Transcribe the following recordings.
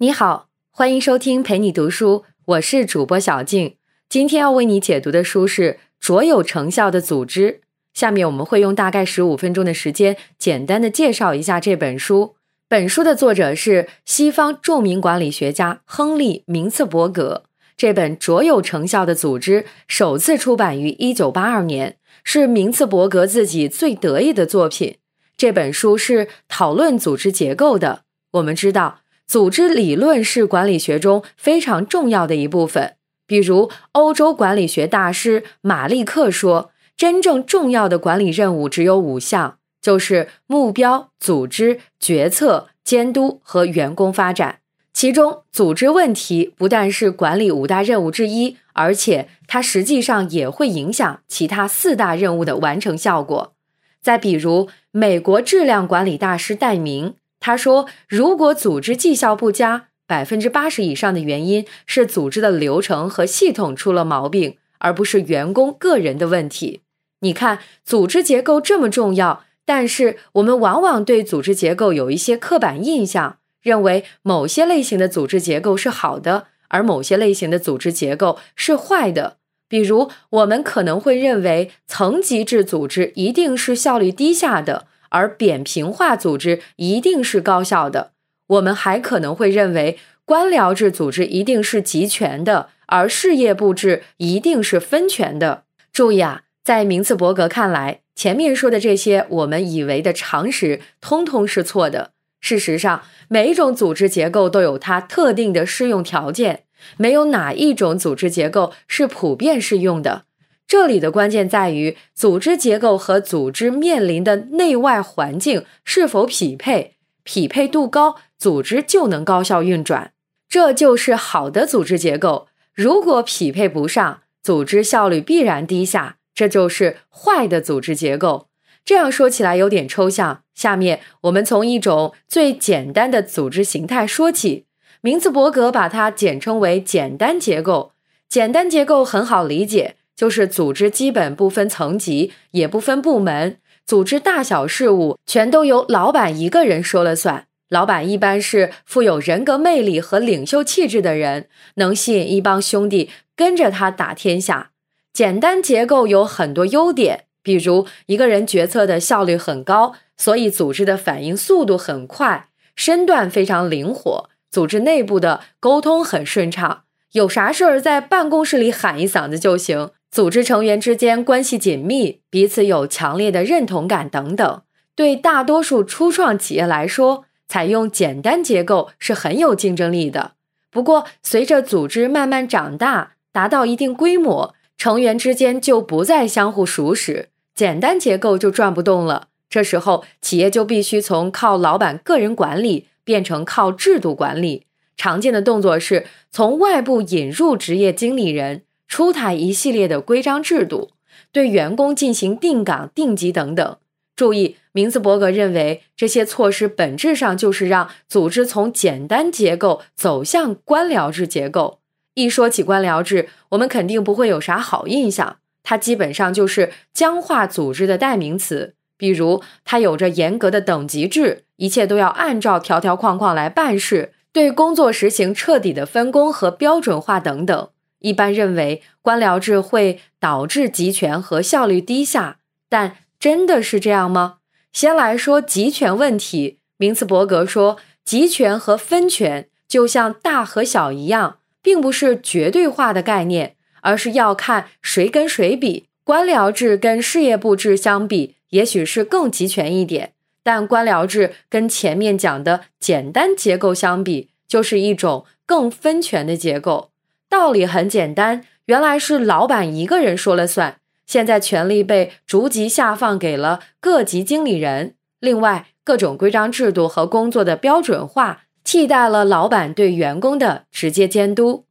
你好，欢迎收听陪你读书，我是主播小静。今天要为你解读的书是《卓有成效的组织》。下面我们会用大概十五分钟的时间，简单的介绍一下这本书。本书的作者是西方著名管理学家亨利·明茨伯格。这本《卓有成效的组织》首次出版于一九八二年，是明茨伯格自己最得意的作品。这本书是讨论组织结构的。我们知道。组织理论是管理学中非常重要的一部分。比如，欧洲管理学大师马利克说：“真正重要的管理任务只有五项，就是目标、组织、决策、监督和员工发展。其中，组织问题不但是管理五大任务之一，而且它实际上也会影响其他四大任务的完成效果。”再比如，美国质量管理大师戴明。他说：“如果组织绩效不佳，百分之八十以上的原因是组织的流程和系统出了毛病，而不是员工个人的问题。你看，组织结构这么重要，但是我们往往对组织结构有一些刻板印象，认为某些类型的组织结构是好的，而某些类型的组织结构是坏的。比如，我们可能会认为层级制组织一定是效率低下的。”而扁平化组织一定是高效的。我们还可能会认为官僚制组织一定是集权的，而事业部制一定是分权的。注意啊，在明茨伯格看来，前面说的这些我们以为的常识，通通是错的。事实上，每一种组织结构都有它特定的适用条件，没有哪一种组织结构是普遍适用的。这里的关键在于组织结构和组织面临的内外环境是否匹配，匹配度高，组织就能高效运转。这就是好的组织结构。如果匹配不上，组织效率必然低下，这就是坏的组织结构。这样说起来有点抽象。下面我们从一种最简单的组织形态说起，明茨伯格把它简称为简单结构。简单结构很好理解。就是组织基本不分层级，也不分部门，组织大小事务全都由老板一个人说了算。老板一般是富有人格魅力和领袖气质的人，能吸引一帮兄弟跟着他打天下。简单结构有很多优点，比如一个人决策的效率很高，所以组织的反应速度很快，身段非常灵活，组织内部的沟通很顺畅，有啥事儿在办公室里喊一嗓子就行。组织成员之间关系紧密，彼此有强烈的认同感等等。对大多数初创企业来说，采用简单结构是很有竞争力的。不过，随着组织慢慢长大，达到一定规模，成员之间就不再相互熟识，简单结构就转不动了。这时候，企业就必须从靠老板个人管理变成靠制度管理。常见的动作是从外部引入职业经理人。出台一系列的规章制度，对员工进行定岗、定级等等。注意，明茨伯格认为这些措施本质上就是让组织从简单结构走向官僚制结构。一说起官僚制，我们肯定不会有啥好印象，它基本上就是僵化组织的代名词。比如，它有着严格的等级制，一切都要按照条条框框来办事，对工作实行彻底的分工和标准化等等。一般认为，官僚制会导致集权和效率低下，但真的是这样吗？先来说集权问题。明茨伯格说，集权和分权就像大和小一样，并不是绝对化的概念，而是要看谁跟谁比。官僚制跟事业部制相比，也许是更集权一点，但官僚制跟前面讲的简单结构相比，就是一种更分权的结构。道理很简单，原来是老板一个人说了算，现在权力被逐级下放给了各级经理人。另外，各种规章制度和工作的标准化替代了老板对员工的直接监督。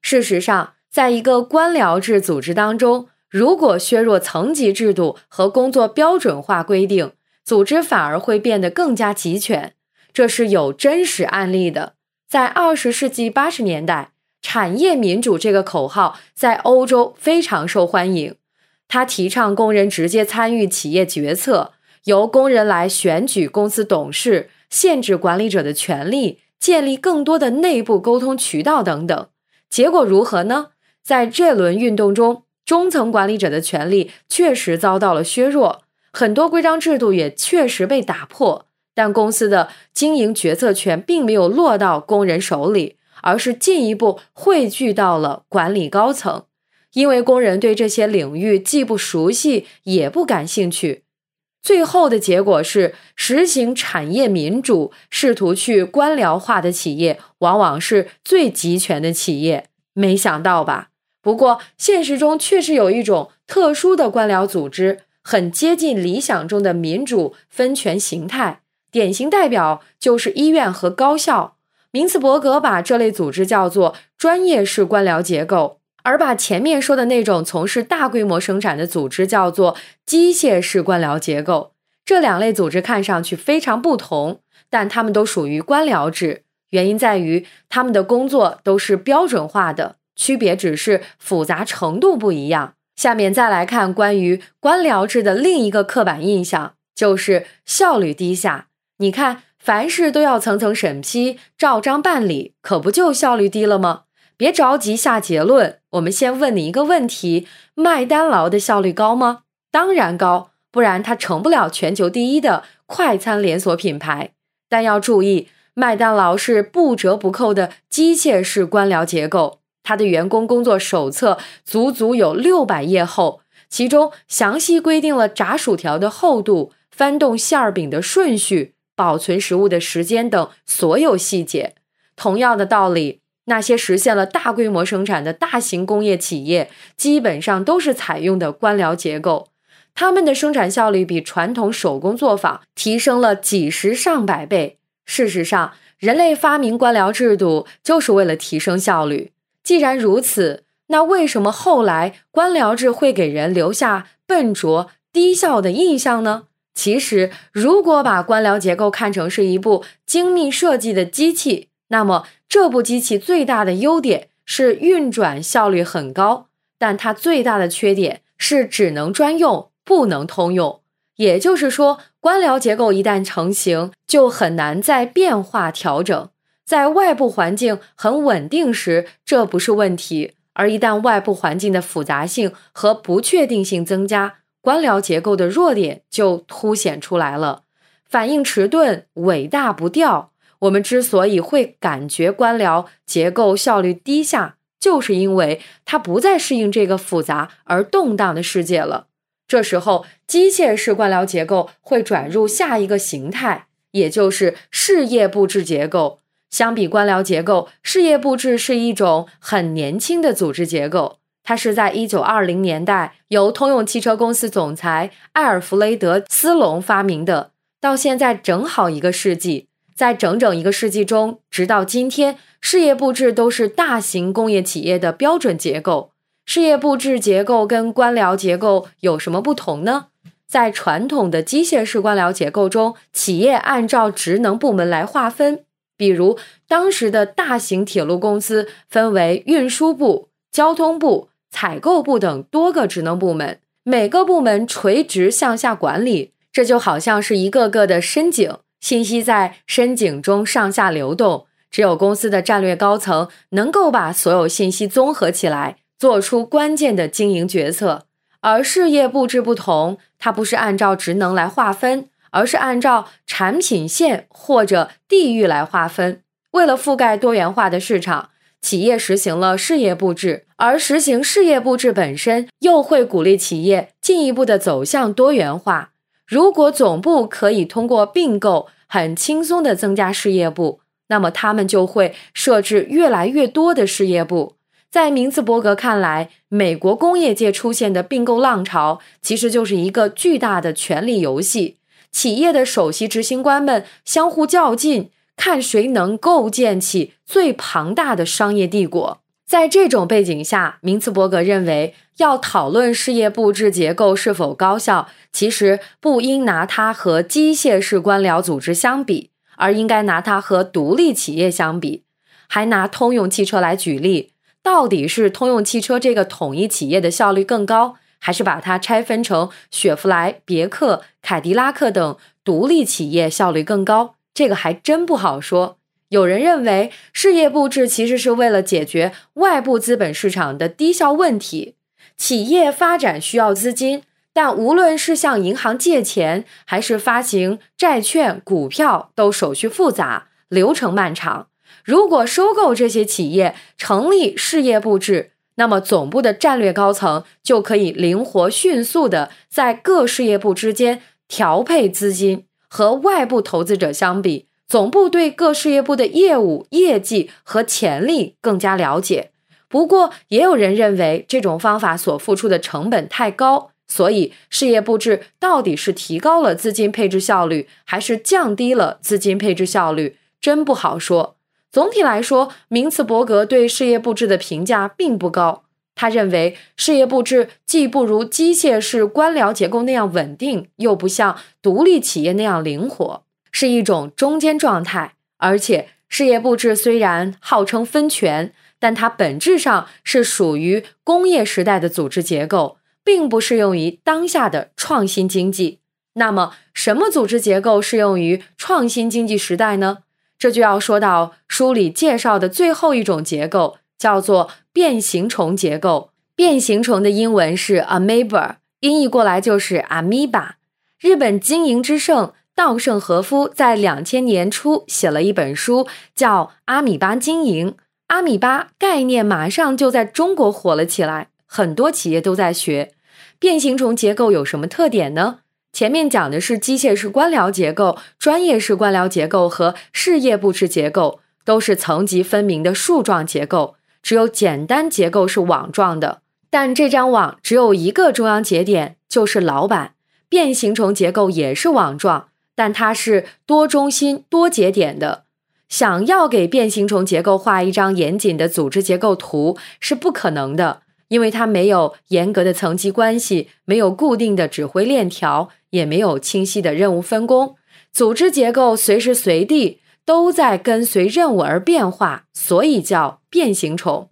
事实上，在一个官僚制组织当中，如果削弱层级制度和工作标准化规定，组织反而会变得更加集权。这是有真实案例的，在二十世纪八十年代。产业民主这个口号在欧洲非常受欢迎。他提倡工人直接参与企业决策，由工人来选举公司董事，限制管理者的权利，建立更多的内部沟通渠道等等。结果如何呢？在这轮运动中，中层管理者的权力确实遭到了削弱，很多规章制度也确实被打破。但公司的经营决策权并没有落到工人手里，而是进一步汇聚到了管理高层。因为工人对这些领域既不熟悉，也不感兴趣。最后的结果是，实行产业民主、试图去官僚化的企业，往往是最集权的企业。没想到吧？不过现实中确实有一种特殊的官僚组织，很接近理想中的民主分权形态。典型代表就是医院和高校。明茨伯格把这类组织叫做专业式官僚结构，而把前面说的那种从事大规模生产的组织叫做机械式官僚结构。这两类组织看上去非常不同，但它们都属于官僚制。原因在于他们的工作都是标准化的，区别只是复杂程度不一样。下面再来看关于官僚制的另一个刻板印象，就是效率低下。你看，凡事都要层层审批、照章办理，可不就效率低了吗？别着急下结论，我们先问你一个问题：麦当劳的效率高吗？当然高，不然它成不了全球第一的快餐连锁品牌。但要注意，麦当劳是不折不扣的机械式官僚结构，它的员工工作手册足足有六百页厚，其中详细规定了炸薯条的厚度、翻动馅儿饼的顺序。保存食物的时间等所有细节。同样的道理，那些实现了大规模生产的大型工业企业，基本上都是采用的官僚结构。他们的生产效率比传统手工作坊提升了几十上百倍。事实上，人类发明官僚制度就是为了提升效率。既然如此，那为什么后来官僚制会给人留下笨拙低效的印象呢？其实，如果把官僚结构看成是一部精密设计的机器，那么这部机器最大的优点是运转效率很高，但它最大的缺点是只能专用，不能通用。也就是说，官僚结构一旦成型，就很难再变化调整。在外部环境很稳定时，这不是问题；而一旦外部环境的复杂性和不确定性增加，官僚结构的弱点就凸显出来了，反应迟钝、尾大不掉。我们之所以会感觉官僚结构效率低下，就是因为它不再适应这个复杂而动荡的世界了。这时候，机械式官僚结构会转入下一个形态，也就是事业布置结构。相比官僚结构，事业布置是一种很年轻的组织结构。它是在一九二零年代由通用汽车公司总裁艾尔弗雷德·斯隆发明的，到现在正好一个世纪。在整整一个世纪中，直到今天，事业部制都是大型工业企业的标准结构。事业部制结构跟官僚结构有什么不同呢？在传统的机械式官僚结构中，企业按照职能部门来划分，比如当时的大型铁路公司分为运输部、交通部。采购部等多个职能部门，每个部门垂直向下管理，这就好像是一个个的深井，信息在深井中上下流动。只有公司的战略高层能够把所有信息综合起来，做出关键的经营决策。而事业布置不同，它不是按照职能来划分，而是按照产品线或者地域来划分。为了覆盖多元化的市场。企业实行了事业部制，而实行事业部制本身又会鼓励企业进一步的走向多元化。如果总部可以通过并购很轻松的增加事业部，那么他们就会设置越来越多的事业部。在明茨伯格看来，美国工业界出现的并购浪潮其实就是一个巨大的权力游戏，企业的首席执行官们相互较劲。看谁能构建起最庞大的商业帝国。在这种背景下，明茨伯格认为，要讨论事业部制结构是否高效，其实不应拿它和机械式官僚组织相比，而应该拿它和独立企业相比。还拿通用汽车来举例，到底是通用汽车这个统一企业的效率更高，还是把它拆分成雪佛兰、别克、凯迪拉克等独立企业效率更高？这个还真不好说，有人认为，事业部制其实是为了解决外部资本市场的低效问题。企业发展需要资金，但无论是向银行借钱，还是发行债券、股票，都手续复杂，流程漫长。如果收购这些企业，成立事业部制，那么总部的战略高层就可以灵活迅速的在各事业部之间调配资金。和外部投资者相比，总部对各事业部的业务、业绩和潜力更加了解。不过，也有人认为这种方法所付出的成本太高，所以事业部制到底是提高了资金配置效率，还是降低了资金配置效率，真不好说。总体来说，明茨伯格对事业部制的评价并不高。他认为，事业部制既不如机械式官僚结构那样稳定，又不像独立企业那样灵活，是一种中间状态。而且，事业部制虽然号称分权。但它本质上是属于工业时代的组织结构，并不适用于当下的创新经济。那么，什么组织结构适用于创新经济时代呢？这就要说到书里介绍的最后一种结构，叫做变形虫结构。变形虫的英文是 amoeba，音译过来就是 amoeba。日本经营之圣稻盛和夫在两千年初写了一本书，叫《阿米巴经营》。阿米巴概念马上就在中国火了起来，很多企业都在学。变形虫结构有什么特点呢？前面讲的是机械式官僚结构、专业式官僚结构和事业部制结构，都是层级分明的树状结构。只有简单结构是网状的，但这张网只有一个中央节点，就是老板。变形虫结构也是网状，但它是多中心、多节点的。想要给变形虫结构画一张严谨的组织结构图是不可能的，因为它没有严格的层级关系，没有固定的指挥链条，也没有清晰的任务分工。组织结构随时随地都在跟随任务而变化，所以叫变形虫。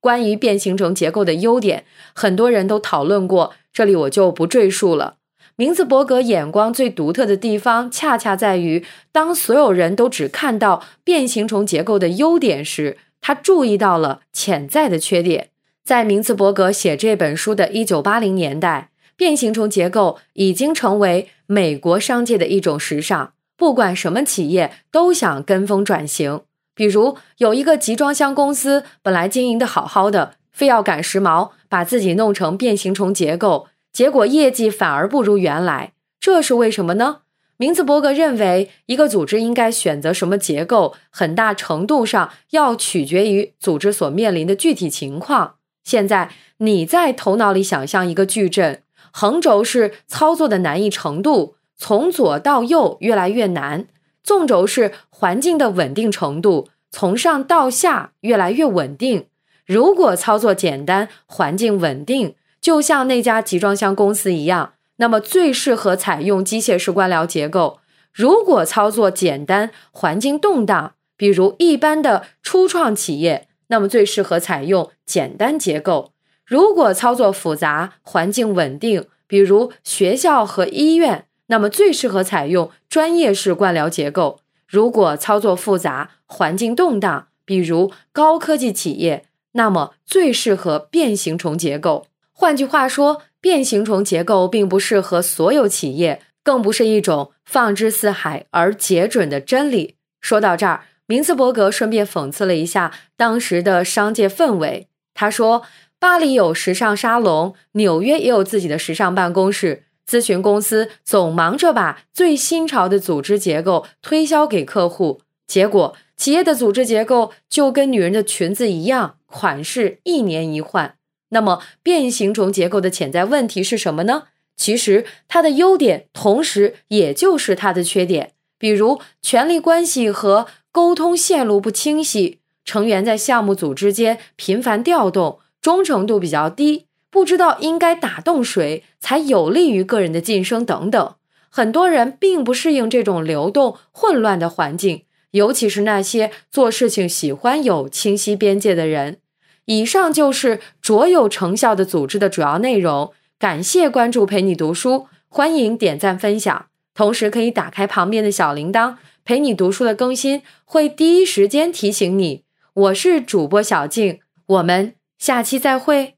关于变形虫结构的优点，很多人都讨论过，这里我就不赘述了。明茨伯格眼光最独特的地方，恰恰在于当所有人都只看到变形虫结构的优点时，他注意到了潜在的缺点。在明茨伯格写这本书的一九八零年代，变形虫结构已经成为美国商界的一种时尚，不管什么企业都想跟风转型。比如，有一个集装箱公司，本来经营的好好的，非要赶时髦，把自己弄成变形虫结构。结果业绩反而不如原来，这是为什么呢？明茨伯格认为，一个组织应该选择什么结构，很大程度上要取决于组织所面临的具体情况。现在你在头脑里想象一个矩阵，横轴是操作的难易程度，从左到右越来越难；纵轴是环境的稳定程度，从上到下越来越稳定。如果操作简单，环境稳定。就像那家集装箱公司一样，那么最适合采用机械式官僚结构。如果操作简单、环境动荡，比如一般的初创企业，那么最适合采用简单结构。如果操作复杂、环境稳定，比如学校和医院，那么最适合采用专业式官僚结构。如果操作复杂、环境动荡，比如高科技企业，那么最适合变形虫结构。换句话说，变形虫结构并不适合所有企业，更不是一种放之四海而皆准的真理。说到这儿，明茨伯格顺便讽刺了一下当时的商界氛围。他说：“巴黎有时尚沙龙，纽约也有自己的时尚办公室，咨询公司总忙着把最新潮的组织结构推销给客户，结果企业的组织结构就跟女人的裙子一样，款式一年一换。”那么，变形虫结构的潜在问题是什么呢？其实，它的优点同时也就是它的缺点，比如权力关系和沟通线路不清晰，成员在项目组之间频繁调动，忠诚度比较低，不知道应该打动谁才有利于个人的晋升等等。很多人并不适应这种流动混乱的环境，尤其是那些做事情喜欢有清晰边界的人。以上就是卓有成效的组织的主要内容。感谢关注，陪你读书，欢迎点赞分享。同时可以打开旁边的小铃铛，陪你读书的更新会第一时间提醒你。我是主播小静，我们下期再会。